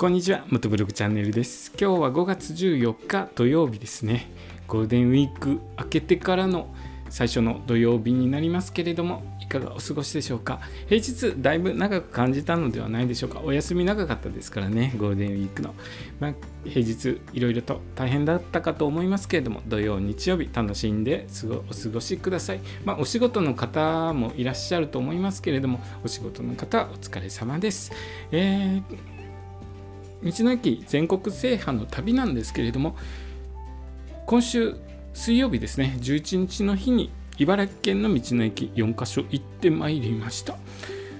こんにちは、元ブログチャンネルです。今日は5月14日土曜日ですね。ゴールデンウィーク明けてからの最初の土曜日になりますけれども、いかがお過ごしでしょうか？平日だいぶ長く感じたのではないでしょうか？お休み長かったですからね、ゴールデンウィークの。まあ、平日いろいろと大変だったかと思いますけれども、土曜、日曜日楽しんでお過ごしください。まあ、お仕事の方もいらっしゃると思いますけれども、お仕事の方、お疲れ様です。えー道の駅全国制覇の旅なんですけれども今週水曜日ですね11日の日に茨城県の道の駅4カ所行ってまいりました。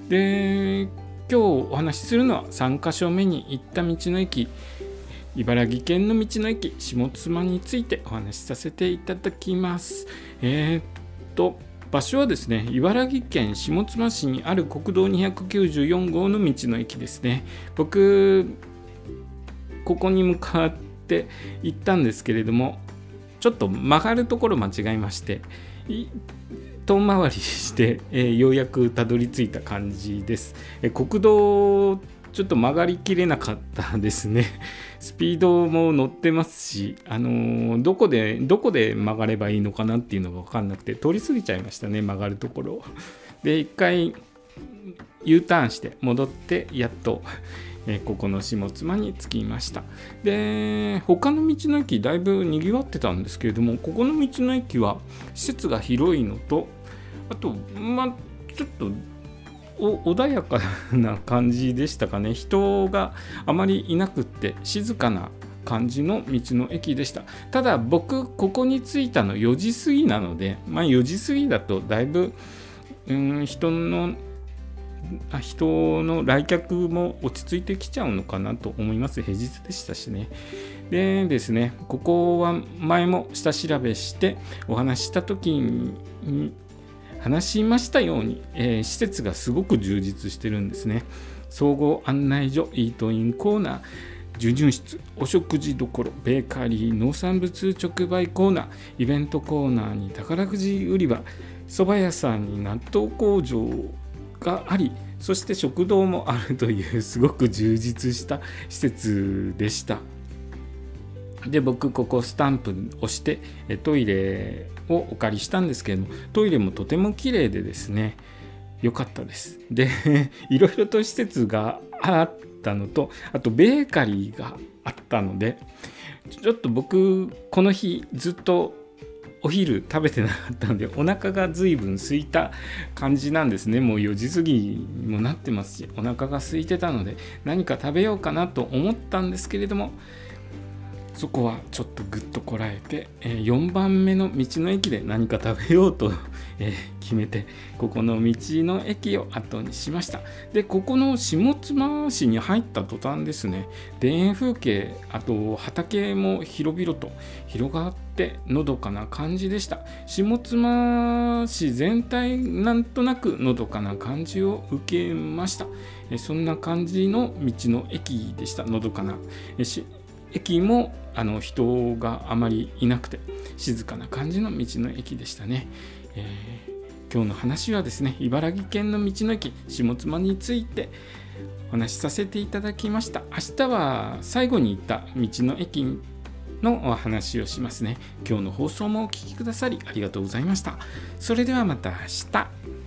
で今日お話しするのは3カ所目に行った道の駅茨城県の道の駅下妻についてお話しさせていただきます。えー、っと場所はですね茨城県下妻市にある国道294号の道の駅ですね。僕ここに向かって行ったんですけれどもちょっと曲がるところ間違えまして遠回りして、えーようやくたどり着いた感じです、え国道ちょっと曲がりきれなかったですね。スピードも乗ってますし、あのーどこでどこで曲がればいいのかなっていうのが分かんなくて通り過ぎちゃいましたね曲がるところで一回 U ターンして戻ってやっとえここの下妻に着きました。で他の道の駅だいぶにぎわってたんですけれどもここの道の駅は施設が広いのとあとまあちょっと穏やかな感じでしたかね。人があまりいなくって静かな感じの道の駅でした。ただ僕ここに着いたの4時過ぎなのでまあ4時過ぎだとだいぶうん人の人の来客も落ち着いてきちゃうのかなと思います。平日でしたしね。でですねここは前も下調べしてお話した時に話しましたように、えー施設がすごく充実してるんですね。総合案内所イートインコーナー授乳室お食事処ベーカリー農産物直売コーナーイベントコーナーに宝くじ売り場蕎麦屋さんに納豆工場がありそして食堂もあるというすごく充実した施設でした。で僕ここスタンプ押してトイレをお借りしたんですけれどもトイレもとても綺麗でですね良かったです。で いろいろと施設があったのとあとベーカリーがあったのでちょっと僕この日ずっとお昼食べてなかったので お腹が随分空いた感じなんですね。もう4時過ぎにもなってますしお腹が空いてたので何か食べようかなと思ったんですけれどもそこはちょっとぐっとこらえて、え4番目の道の駅で何か食べようと、え決めてここの道の駅を後にしました。でここの下妻市に入った途端ですね田園風景あと畑も広々と広がってのどかな感じでした。下妻市全体なんとなくのどかな感じを受けました。そんな感じの道の駅でした。のどかな。駅もあの人があまりいなくて静かな感じの道の駅でしたね、えー今日の話はですね茨城県の道の駅下妻についてお話しさせていただきました。明日は最後に行った道の駅のお話をしますね。今日の放送もお聴きくださりありがとうございました。それではまた明日。